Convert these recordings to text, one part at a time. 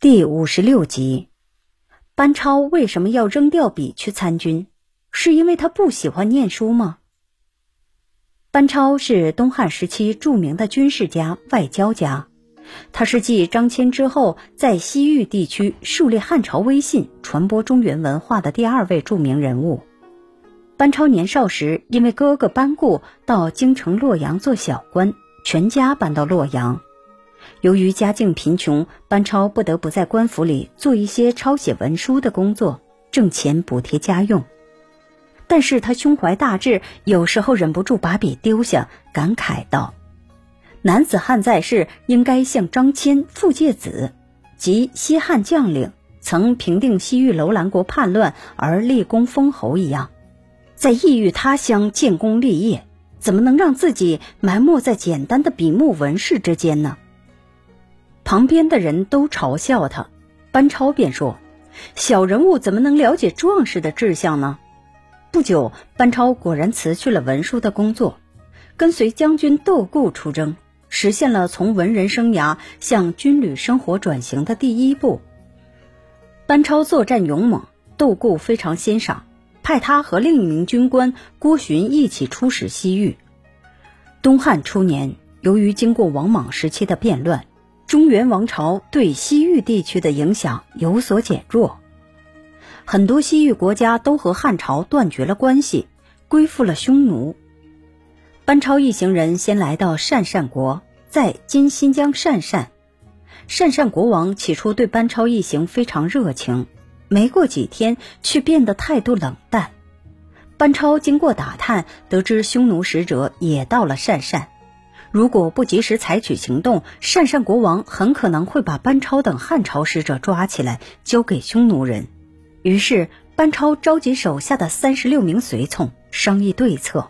第五十六集，班超为什么要扔掉笔去参军？是因为他不喜欢念书吗？班超是东汉时期著名的军事家、外交家，他是继张骞之后，在西域地区树立汉朝威信、传播中原文化的第二位著名人物。班超年少时，因为哥哥班固到京城洛阳做小官，全家搬到洛阳。由于家境贫穷，班超不得不在官府里做一些抄写文书的工作，挣钱补贴家用。但是他胸怀大志，有时候忍不住把笔丢下，感慨道：“男子汉在世，应该像张骞、傅介子，及西汉将领曾平定西域楼兰国叛乱而立功封侯一样，在异域他乡建功立业。怎么能让自己埋没在简单的笔墨文饰之间呢？”旁边的人都嘲笑他，班超便说：“小人物怎么能了解壮士的志向呢？”不久，班超果然辞去了文书的工作，跟随将军窦固出征，实现了从文人生涯向军旅生活转型的第一步。班超作战勇猛，窦固非常欣赏，派他和另一名军官郭循一起出使西域。东汉初年，由于经过王莽时期的变乱。中原王朝对西域地区的影响有所减弱，很多西域国家都和汉朝断绝了关系，归附了匈奴。班超一行人先来到鄯善国，在今新疆鄯善。鄯善国王起初对班超一行非常热情，没过几天却变得态度冷淡。班超经过打探，得知匈奴使者也到了鄯善。如果不及时采取行动，鄯善国王很可能会把班超等汉朝使者抓起来，交给匈奴人。于是，班超召集手下的三十六名随从商议对策。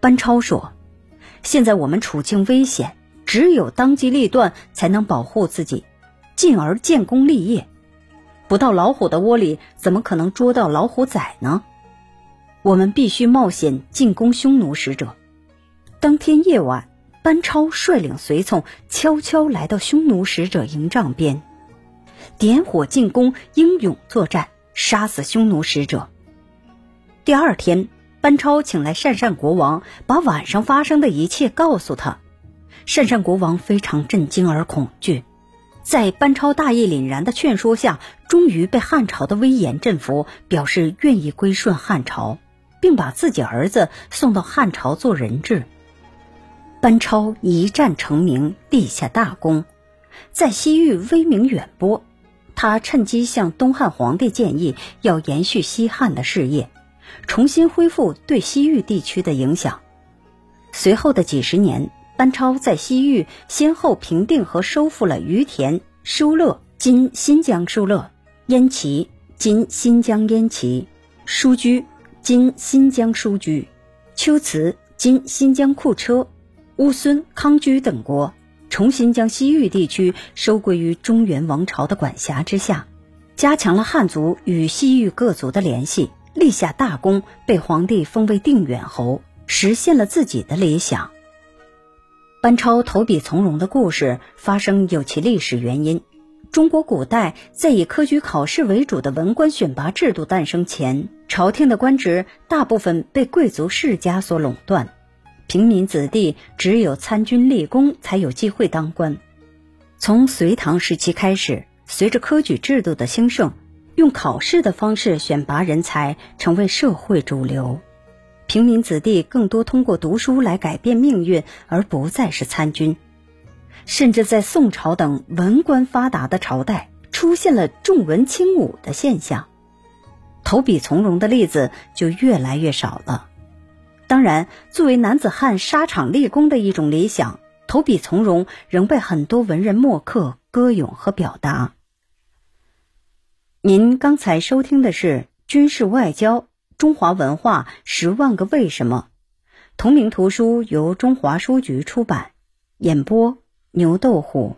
班超说：“现在我们处境危险，只有当机立断，才能保护自己，进而建功立业。不到老虎的窝里，怎么可能捉到老虎仔呢？我们必须冒险进攻匈奴使者。当天夜晚。”班超率领随从悄悄来到匈奴使者营帐边，点火进攻，英勇作战，杀死匈奴使者。第二天，班超请来鄯善国王，把晚上发生的一切告诉他。鄯善国王非常震惊而恐惧，在班超大义凛然的劝说下，终于被汉朝的威严振服，表示愿意归顺汉朝，并把自己儿子送到汉朝做人质。班超一战成名，立下大功，在西域威名远播。他趁机向东汉皇帝建议，要延续西汉的事业，重新恢复对西域地区的影响。随后的几十年，班超在西域先后平定和收复了于田、疏勒（今新疆疏勒）、燕齐（今新疆燕齐）、舒居（今新疆舒居）、秋瓷（今新疆库车）。乌孙、康居等国重新将西域地区收归于中原王朝的管辖之下，加强了汉族与西域各族的联系，立下大功，被皇帝封为定远侯，实现了自己的理想。班超投笔从戎的故事发生有其历史原因。中国古代在以科举考试为主的文官选拔制度诞生前，朝廷的官职大部分被贵族世家所垄断。平民子弟只有参军立功才有机会当官。从隋唐时期开始，随着科举制度的兴盛，用考试的方式选拔人才成为社会主流。平民子弟更多通过读书来改变命运，而不再是参军。甚至在宋朝等文官发达的朝代，出现了重文轻武的现象，投笔从戎的例子就越来越少了。当然，作为男子汉沙场立功的一种理想，投笔从戎仍被很多文人墨客歌咏和表达。您刚才收听的是《军事外交：中华文化十万个为什么》，同名图书由中华书局出版，演播牛豆虎。